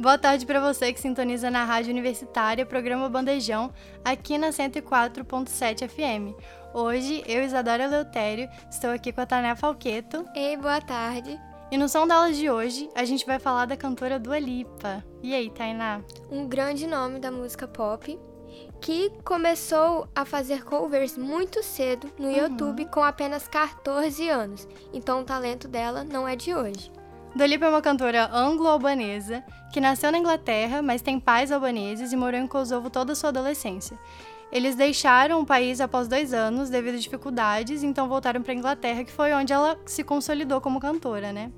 Boa tarde para você que sintoniza na Rádio Universitária, programa Bandejão, aqui na 104.7 FM. Hoje, eu, Isadora Leutério, estou aqui com a Tané Falqueto. Ei, boa tarde. E no som delas de hoje, a gente vai falar da cantora Dua Lipa. E aí, Tainá? Um grande nome da música pop, que começou a fazer covers muito cedo no YouTube com apenas 14 anos. Então o talento dela não é de hoje. Dua Lipa é uma cantora anglo-albanesa que nasceu na Inglaterra, mas tem pais albaneses e morou em Kosovo toda a sua adolescência. Eles deixaram o país após dois anos devido a dificuldades, então voltaram para a Inglaterra, que foi onde ela se consolidou como cantora, né?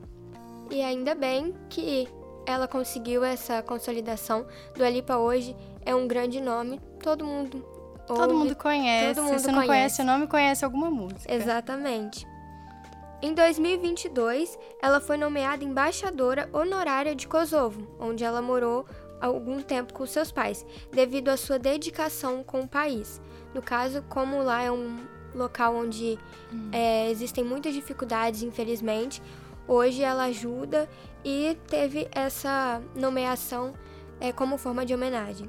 E ainda bem que ela conseguiu essa consolidação. Dua Lipa hoje é um grande nome, todo mundo Todo ouve, mundo conhece. todo mundo Se não conhece. conhece o nome, conhece alguma música. Exatamente. Em 2022, ela foi nomeada embaixadora honorária de Kosovo, onde ela morou algum tempo com seus pais, devido à sua dedicação com o país. No caso, como lá é um local onde é, existem muitas dificuldades, infelizmente, hoje ela ajuda e teve essa nomeação é, como forma de homenagem.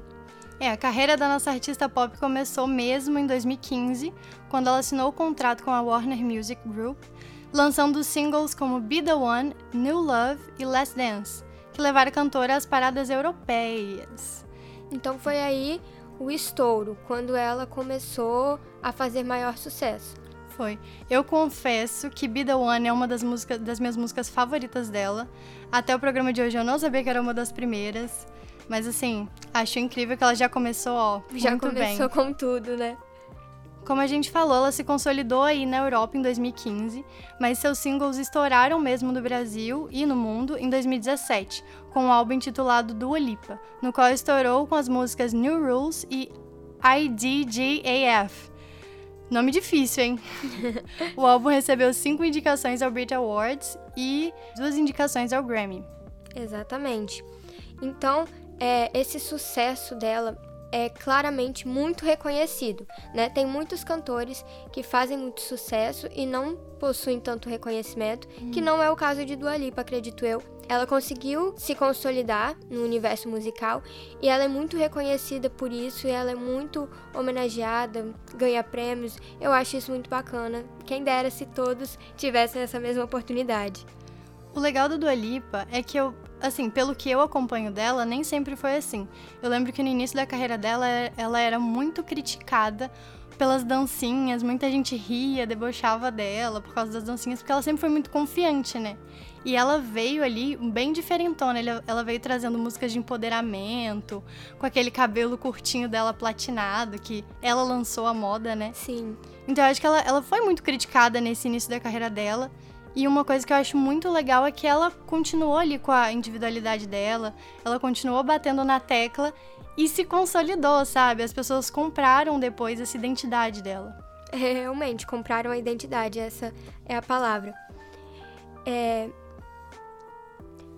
É, a carreira da nossa artista pop começou mesmo em 2015, quando ela assinou o contrato com a Warner Music Group, lançando singles como Be The One, New Love e Last Dance, que levaram a cantora às paradas europeias. Então foi aí o estouro, quando ela começou a fazer maior sucesso. Foi. Eu confesso que Be The One é uma das, músicas, das minhas músicas favoritas dela. Até o programa de hoje eu não sabia que era uma das primeiras. Mas assim, acho incrível que ela já começou, ó, Já começou bem. com tudo, né? Como a gente falou, ela se consolidou aí na Europa em 2015, mas seus singles estouraram mesmo no Brasil e no mundo em 2017, com um álbum intitulado Dua Lipa, no qual estourou com as músicas New Rules e IDGAF. Nome difícil, hein? o álbum recebeu cinco indicações ao Brit Awards e duas indicações ao Grammy. Exatamente. Então, é, esse sucesso dela é claramente muito reconhecido, né? Tem muitos cantores que fazem muito sucesso e não possuem tanto reconhecimento, que não é o caso de Dua Lipa, acredito eu. Ela conseguiu se consolidar no universo musical e ela é muito reconhecida por isso e ela é muito homenageada, ganha prêmios. Eu acho isso muito bacana. Quem dera se todos tivessem essa mesma oportunidade. O legal do Dua Lipa é que eu, assim, pelo que eu acompanho dela, nem sempre foi assim. Eu lembro que no início da carreira dela, ela era muito criticada pelas dancinhas, muita gente ria, debochava dela por causa das dancinhas, porque ela sempre foi muito confiante, né? E ela veio ali bem diferentona, ela- veio trazendo músicas de empoderamento, com aquele cabelo curtinho dela platinado, que ela lançou a moda, né? Sim. Então eu acho que ela, ela foi muito criticada nesse início da carreira dela. E uma coisa que eu acho muito legal é que ela continuou ali com a individualidade dela, ela continuou batendo na tecla e se consolidou, sabe? As pessoas compraram depois essa identidade dela. É, Realmente, compraram a identidade, essa é a palavra. É,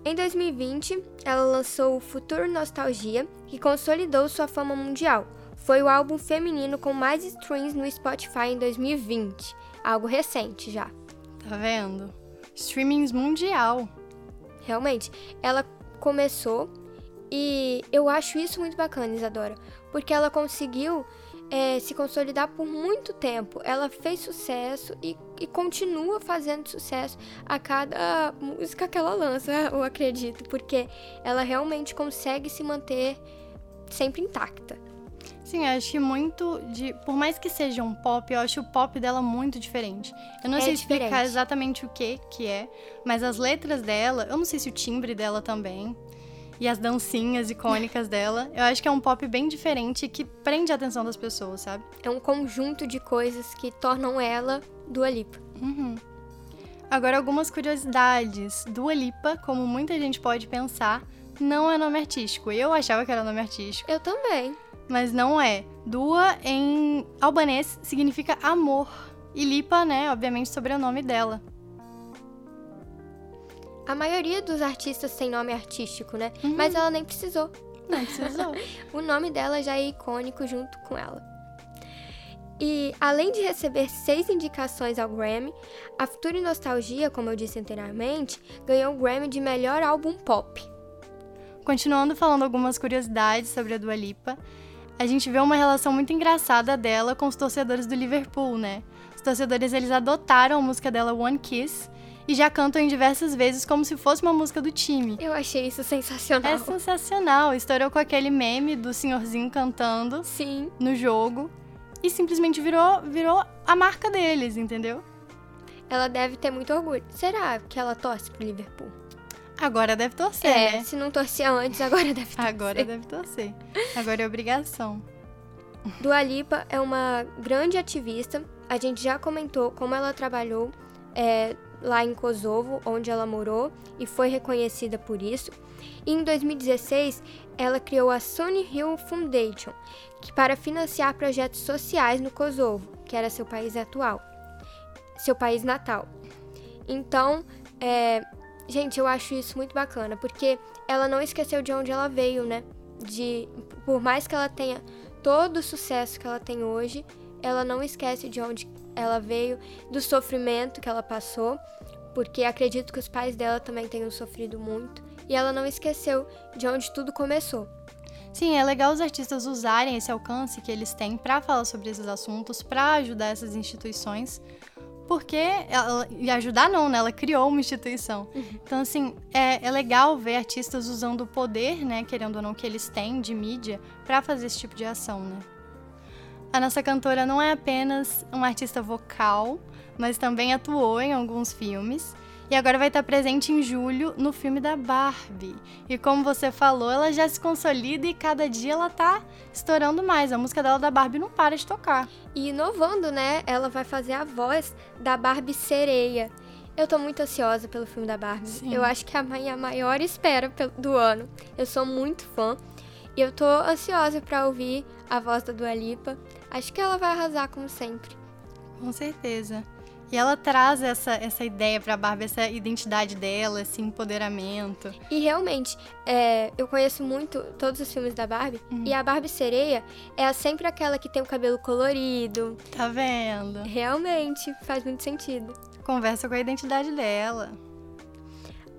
Em 2020, ela lançou o Futuro Nostalgia, que consolidou sua fama mundial. Foi o álbum feminino com mais streams no Spotify em 2020, algo recente já. Tá vendo? Streamings mundial. Realmente, ela começou e eu acho isso muito bacana, Isadora, porque ela conseguiu é, se consolidar por muito tempo. Ela fez sucesso e, e continua fazendo sucesso a cada música que ela lança, eu acredito, porque ela realmente consegue se manter sempre intacta. Sim, eu acho que muito de. Por mais que seja um pop, eu acho o pop dela muito diferente. Eu não É sei explicar diferente. exatamente o que que é, mas as letras dela, eu não sei se o timbre dela também. E as dancinhas icônicas dela, eu acho que é um pop bem diferente que prende a atenção das pessoas, sabe? É um conjunto de coisas que tornam ela Dua Lipa. Uhum. Agora, algumas curiosidades. Dua Lipa, como muita gente pode pensar, não é nome artístico. Eu achava que era nome artístico. Eu também. Mas não é. Dua em albanês significa amor. E Lipa, né, obviamente, sobrenome dela. A maioria dos artistas tem nome artístico, né? Uhum. Mas ela nem precisou. Não precisou. O nome dela já é icônico junto com ela. E além de receber seis indicações ao Grammy, a Futura Nostalgia, como eu disse anteriormente, ganhou o Grammy de melhor álbum pop. Continuando falando algumas curiosidades sobre a Dua Lipa, a gente vê uma relação muito engraçada dela com os torcedores do Liverpool, né? Os torcedores eles adotaram a música dela One Kiss e já cantam em diversas vezes como se fosse uma música do time. Eu achei isso sensacional. É sensacional. Estourou com aquele meme do senhorzinho cantando Sim. no jogo e simplesmente virou, virou a marca deles, entendeu? Ela deve ter muito orgulho. Será que ela torce pro Liverpool? Agora deve torcer, É, né? se não torcia antes, agora deve torcer. Agora deve torcer. Agora é obrigação. Dua Lipa é uma grande ativista. A gente já comentou como ela trabalhou é, lá em Kosovo, onde ela morou, e foi reconhecida por isso. E em 2016, ela criou a Sony Hill Foundation, que para financiar projetos sociais no Kosovo, que era seu país atual, seu país natal. Então, é, gente, eu acho isso muito bacana, porque ela não esqueceu de onde ela veio, né? De, por mais que ela tenha todo o sucesso que ela tem hoje, ela não esquece de onde ela veio, do sofrimento que ela passou, porque acredito que os pais dela também tenham sofrido muito, e ela não esqueceu de onde tudo começou. Sim, é legal os artistas usarem esse alcance que eles têm para falar sobre esses assuntos, para ajudar essas instituições, porque ela, e ajudar não, né? Ela criou uma instituição. Então, assim, é, é legal ver artistas usando o poder, né, querendo ou não, que eles têm de mídia, para fazer esse tipo de ação, né? A nossa cantora não é apenas uma artista vocal, mas também atuou em alguns filmes. E agora vai estar presente em julho no filme da Barbie. E como você falou, ela já se consolida e cada dia ela tá estourando mais. A música dela da Barbie não para de tocar. E inovando, né? Ela vai fazer a voz da Barbie Sereia. Eu tô muito ansiosa pelo filme da Barbie. Sim. Eu acho que é a minha maior espera do ano. Eu sou muito fã. E eu tô ansiosa pra ouvir a voz da Dua Lipa. Acho que ela vai arrasar como sempre. Com certeza. E ela traz essa, essa ideia pra Barbie, essa identidade dela, esse empoderamento. E realmente, é, eu conheço muito todos os filmes da Barbie. E a Barbie Sereia é sempre aquela que tem o cabelo colorido. Tá vendo? Realmente, faz muito sentido. Conversa com a identidade dela.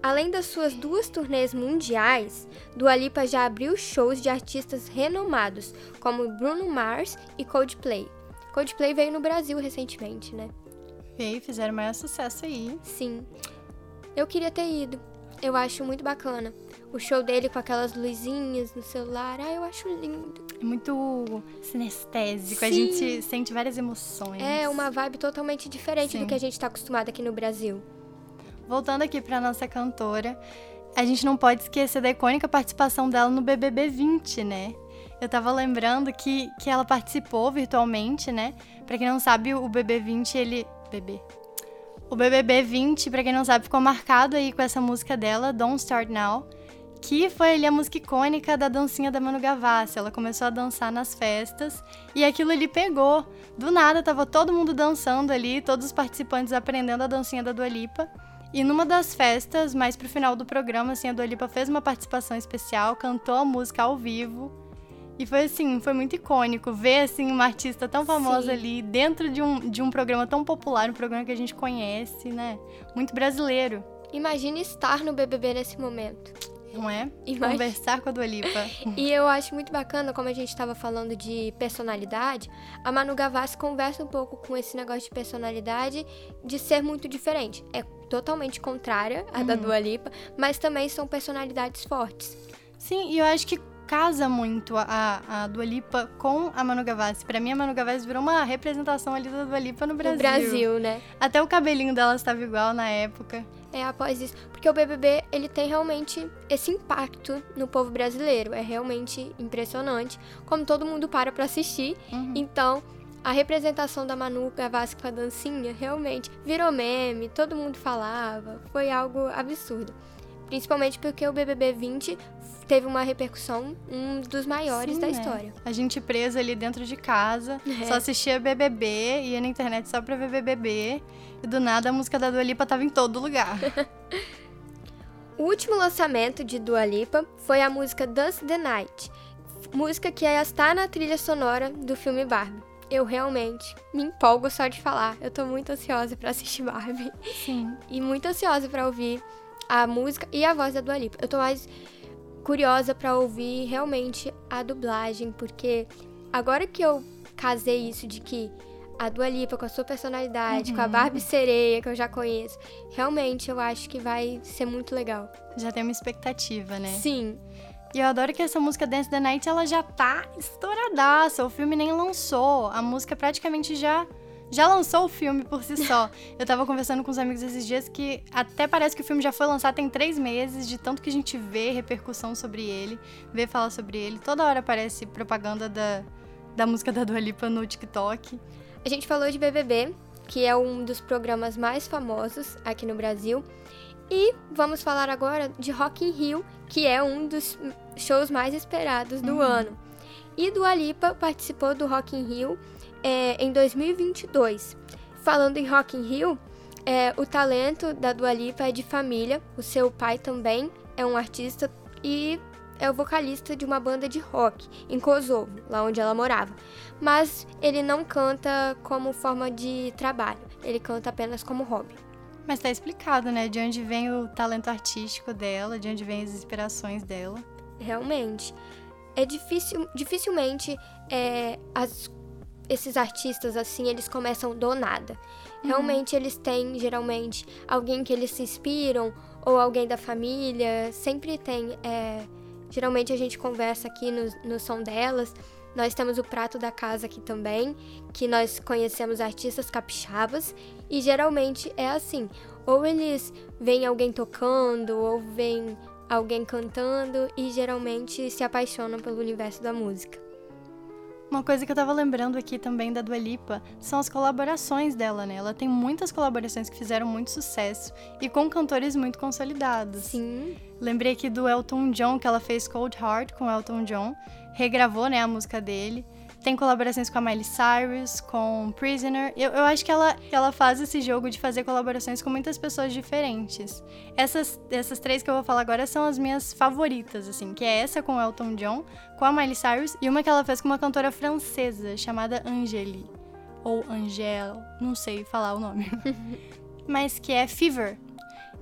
Além das suas duas turnês mundiais, Dua Lipa já abriu shows de artistas renomados, como Bruno Mars e Coldplay. Coldplay veio no Brasil recentemente, né? E fizeram maior sucesso aí. Sim. Eu queria ter ido. Eu acho muito bacana. O show dele com aquelas luzinhas no celular, ah, eu acho lindo. É muito sinestésico, a Sim. gente sente várias emoções. É uma vibe totalmente diferente Sim. do que a gente tá acostumado aqui no Brasil. Voltando aqui pra nossa cantora, a gente não pode esquecer da icônica participação dela no BBB 20, né? Eu tava lembrando que, que ela participou virtualmente, né? Pra quem não sabe, o BB 20, ele. BB. O BBB 20, pra quem não sabe, ficou marcado aí com essa música dela, Don't Start Now, que foi ali a música icônica da dancinha da Manu Gavassi. Ela começou a dançar nas festas e aquilo ali pegou. Do nada, tava todo mundo dançando ali, todos os participantes aprendendo a dancinha da Dua Lipa. E numa das festas, mais pro final do programa, assim, a Dua Lipa fez uma participação especial, cantou a música ao vivo. E foi assim, foi muito icônico ver assim uma artista tão famosa Sim. ali dentro de um, de um programa tão popular, um programa que a gente conhece, né? Muito brasileiro, Imagine estar no BBB nesse momento. não é? Imagina. Conversar com a Dua Lipa. E eu acho muito bacana, como a gente estava falando de personalidade, a Manu Gavassi conversa um pouco com esse negócio de personalidade, de ser muito diferente. É totalmente contrária à da Dua Lipa, mas também são personalidades fortes. Sim, e eu acho que casa muito a, a Dua Lipa com a Manu Gavassi. Pra mim, a Manu Gavassi virou uma representação ali da Dua Lipa no Brasil. No Brasil, né? Até o cabelinho dela estava igual na época. É após isso. Porque o BBB, ele tem realmente esse impacto no povo brasileiro. É realmente impressionante. Como todo mundo para pra assistir. Então, a representação da Manu Gavassi com a dancinha, realmente, virou meme. Todo mundo falava. Foi algo absurdo. Principalmente porque o BBB 20 teve uma repercussão, um dos maiores Sim, da né? história. A gente presa ali dentro de casa, É. só assistia BBB, ia na internet só pra ver BBB. E do nada a música da Dua Lipa tava em todo lugar. O último lançamento de Dua Lipa foi a música Dance the Night, música que está na trilha sonora do filme Barbie. Eu realmente me empolgo só de falar. Eu tô muito ansiosa pra assistir Barbie Sim. e muito ansiosa pra ouvir a música e a voz da Dua Lipa. Eu tô mais curiosa pra ouvir realmente a dublagem, porque agora que eu casei isso de que a Dua Lipa com a sua personalidade, com a Barbie sereia que eu já conheço, realmente eu acho que vai ser muito legal. Já tem uma expectativa, né? Sim, E eu adoro que essa música Dance the Night, ela já tá estouradaça. O filme nem lançou. A música praticamente já já lançou o filme por si só. eu tava conversando com os amigos esses dias que até parece que o filme já foi lançado tem três meses, de tanto que a gente vê repercussão sobre ele, vê falar sobre ele. Toda hora aparece propaganda da, da música da Dua Lipa no TikTok. a gente falou de BBB, que é um dos programas mais famosos aqui no Brasil. E vamos falar agora de Rock in Rio, que é um dos shows mais esperados do ano. E Dua Lipa participou do Rock in Rio é, em 2022. Falando em Rock in Rio, é, o talento da Dua Lipa é de família. O seu pai também é um artista e é o vocalista de uma banda de rock em Kosovo, lá onde ela morava. Mas ele não canta como forma de trabalho, ele canta apenas como hobby. Mas tá explicado, né? De onde vem o talento artístico dela, de onde vem as inspirações dela. Realmente. É difícil, dificilmente é, as- esses artistas assim, eles começam do nada. Realmente eles têm, geralmente, alguém que eles se inspiram, ou alguém da família, sempre tem. é, geralmente a gente conversa aqui no, no som delas. Nós temos o prato da casa aqui também, que nós conhecemos artistas capixabas, e geralmente é assim: ou eles veem alguém tocando, ou veem alguém cantando e geralmente se apaixonam pelo universo da música. Uma coisa que eu tava lembrando aqui também da Dua Lipa são as colaborações dela, né? Ela tem muitas colaborações que fizeram muito sucesso e com cantores muito consolidados. Sim, Lembrei aqui do Elton John, que ela fez Cold Heart com Elton John, regravou, né, a música dele. Tem colaborações com a Miley Cyrus, com Prisoner. Eu, eu acho que ela, ela faz esse jogo de fazer colaborações com muitas pessoas diferentes. Essas, essas três que eu vou falar agora são as minhas favoritas, assim, que é essa com o Elton John, com a Miley Cyrus, e uma que ela fez com uma cantora francesa chamada Angélie. Ou Angèle, não sei falar o nome. Mas que é Fever.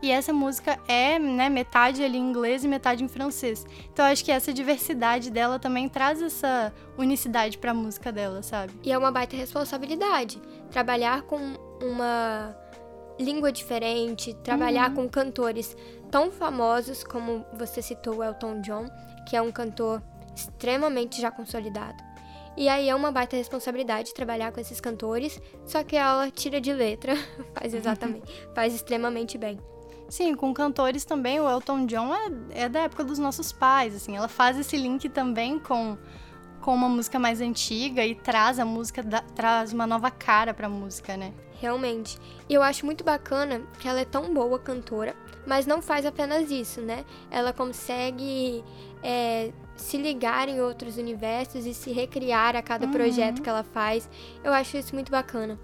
E essa música é, né, metade ali em inglês e metade em francês. Então acho que essa diversidade dela também traz essa unicidade pra música dela, sabe? e é uma baita responsabilidade trabalhar com uma língua diferente, trabalhar com cantores tão famosos como você citou Elton John, que é um cantor extremamente já consolidado. E aí é uma baita responsabilidade trabalhar com esses cantores, só que ela tira de letra, faz exatamente, faz extremamente bem. Sim, com cantores também, o Elton John é, é da época dos nossos pais, assim. Ela faz esse link também com, com uma música mais antiga e traz a música, da- traz uma nova cara pra música, né? Realmente. E eu acho muito bacana que ela é tão boa cantora, mas não faz apenas isso, né? Ela consegue é, se ligar em outros universos e se recriar a cada projeto que ela faz. Eu acho isso muito bacana.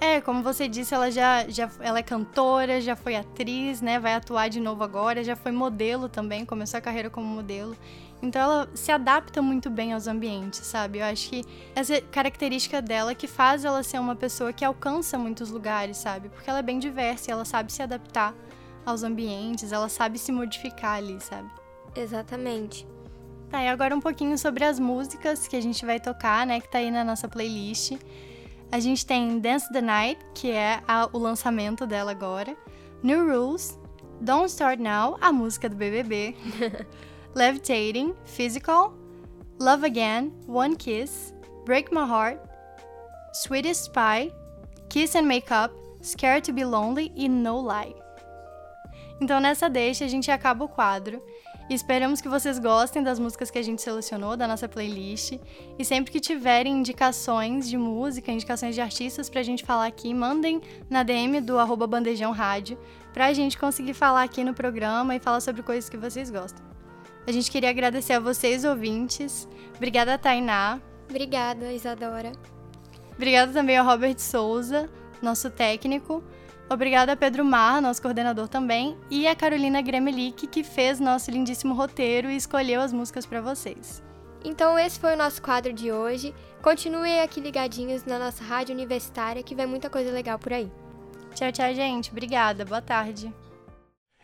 É, como você disse, ela já, já ela é cantora, já foi atriz, né? Vai atuar de novo agora, já foi modelo também, começou a carreira como modelo. Então ela se adapta muito bem aos ambientes, sabe? Eu acho que essa característica dela que faz ela ser uma pessoa que alcança muitos lugares, sabe? Porque ela é bem diversa, e ela sabe se adaptar aos ambientes, ela sabe se modificar ali, sabe? Exatamente. Tá, e agora um pouquinho sobre as músicas que a gente vai tocar, né? Que tá aí na nossa playlist. A gente tem Dance the Night, que é a- o lançamento dela agora. New Rules, Don't Start Now, a música do BBB. Levitating, Physical, Love Again, One Kiss, Break My Heart, Sweetest Spy, Kiss and Make Up, Scared to Be Lonely e No Lie. Então nessa deixa a gente acaba o quadro esperamos que vocês gostem das músicas que a gente selecionou da nossa playlist. E sempre que tiverem indicações de música, indicações de artistas pra gente falar aqui, mandem na DM do arroba Bandejão Rádio pra gente conseguir falar aqui no programa e falar sobre coisas que vocês gostam. A gente queria agradecer a vocês, ouvintes. Obrigada, Tainá. Obrigada, Isadora. Obrigada também ao Robert Souza, nosso técnico. Obrigada a Pedro Mar, nosso coordenador também, e a Carolina Gremelic, que fez nosso lindíssimo roteiro e escolheu as músicas para vocês. Então esse foi o nosso quadro de hoje. Continuem aqui ligadinhos na nossa rádio universitária que vem muita coisa legal por aí. Tchau, tchau, gente. Obrigada. Boa tarde.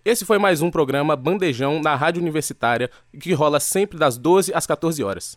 Esse foi mais um programa Bandejão na Rádio Universitária, que rola sempre das 12 às 14 horas.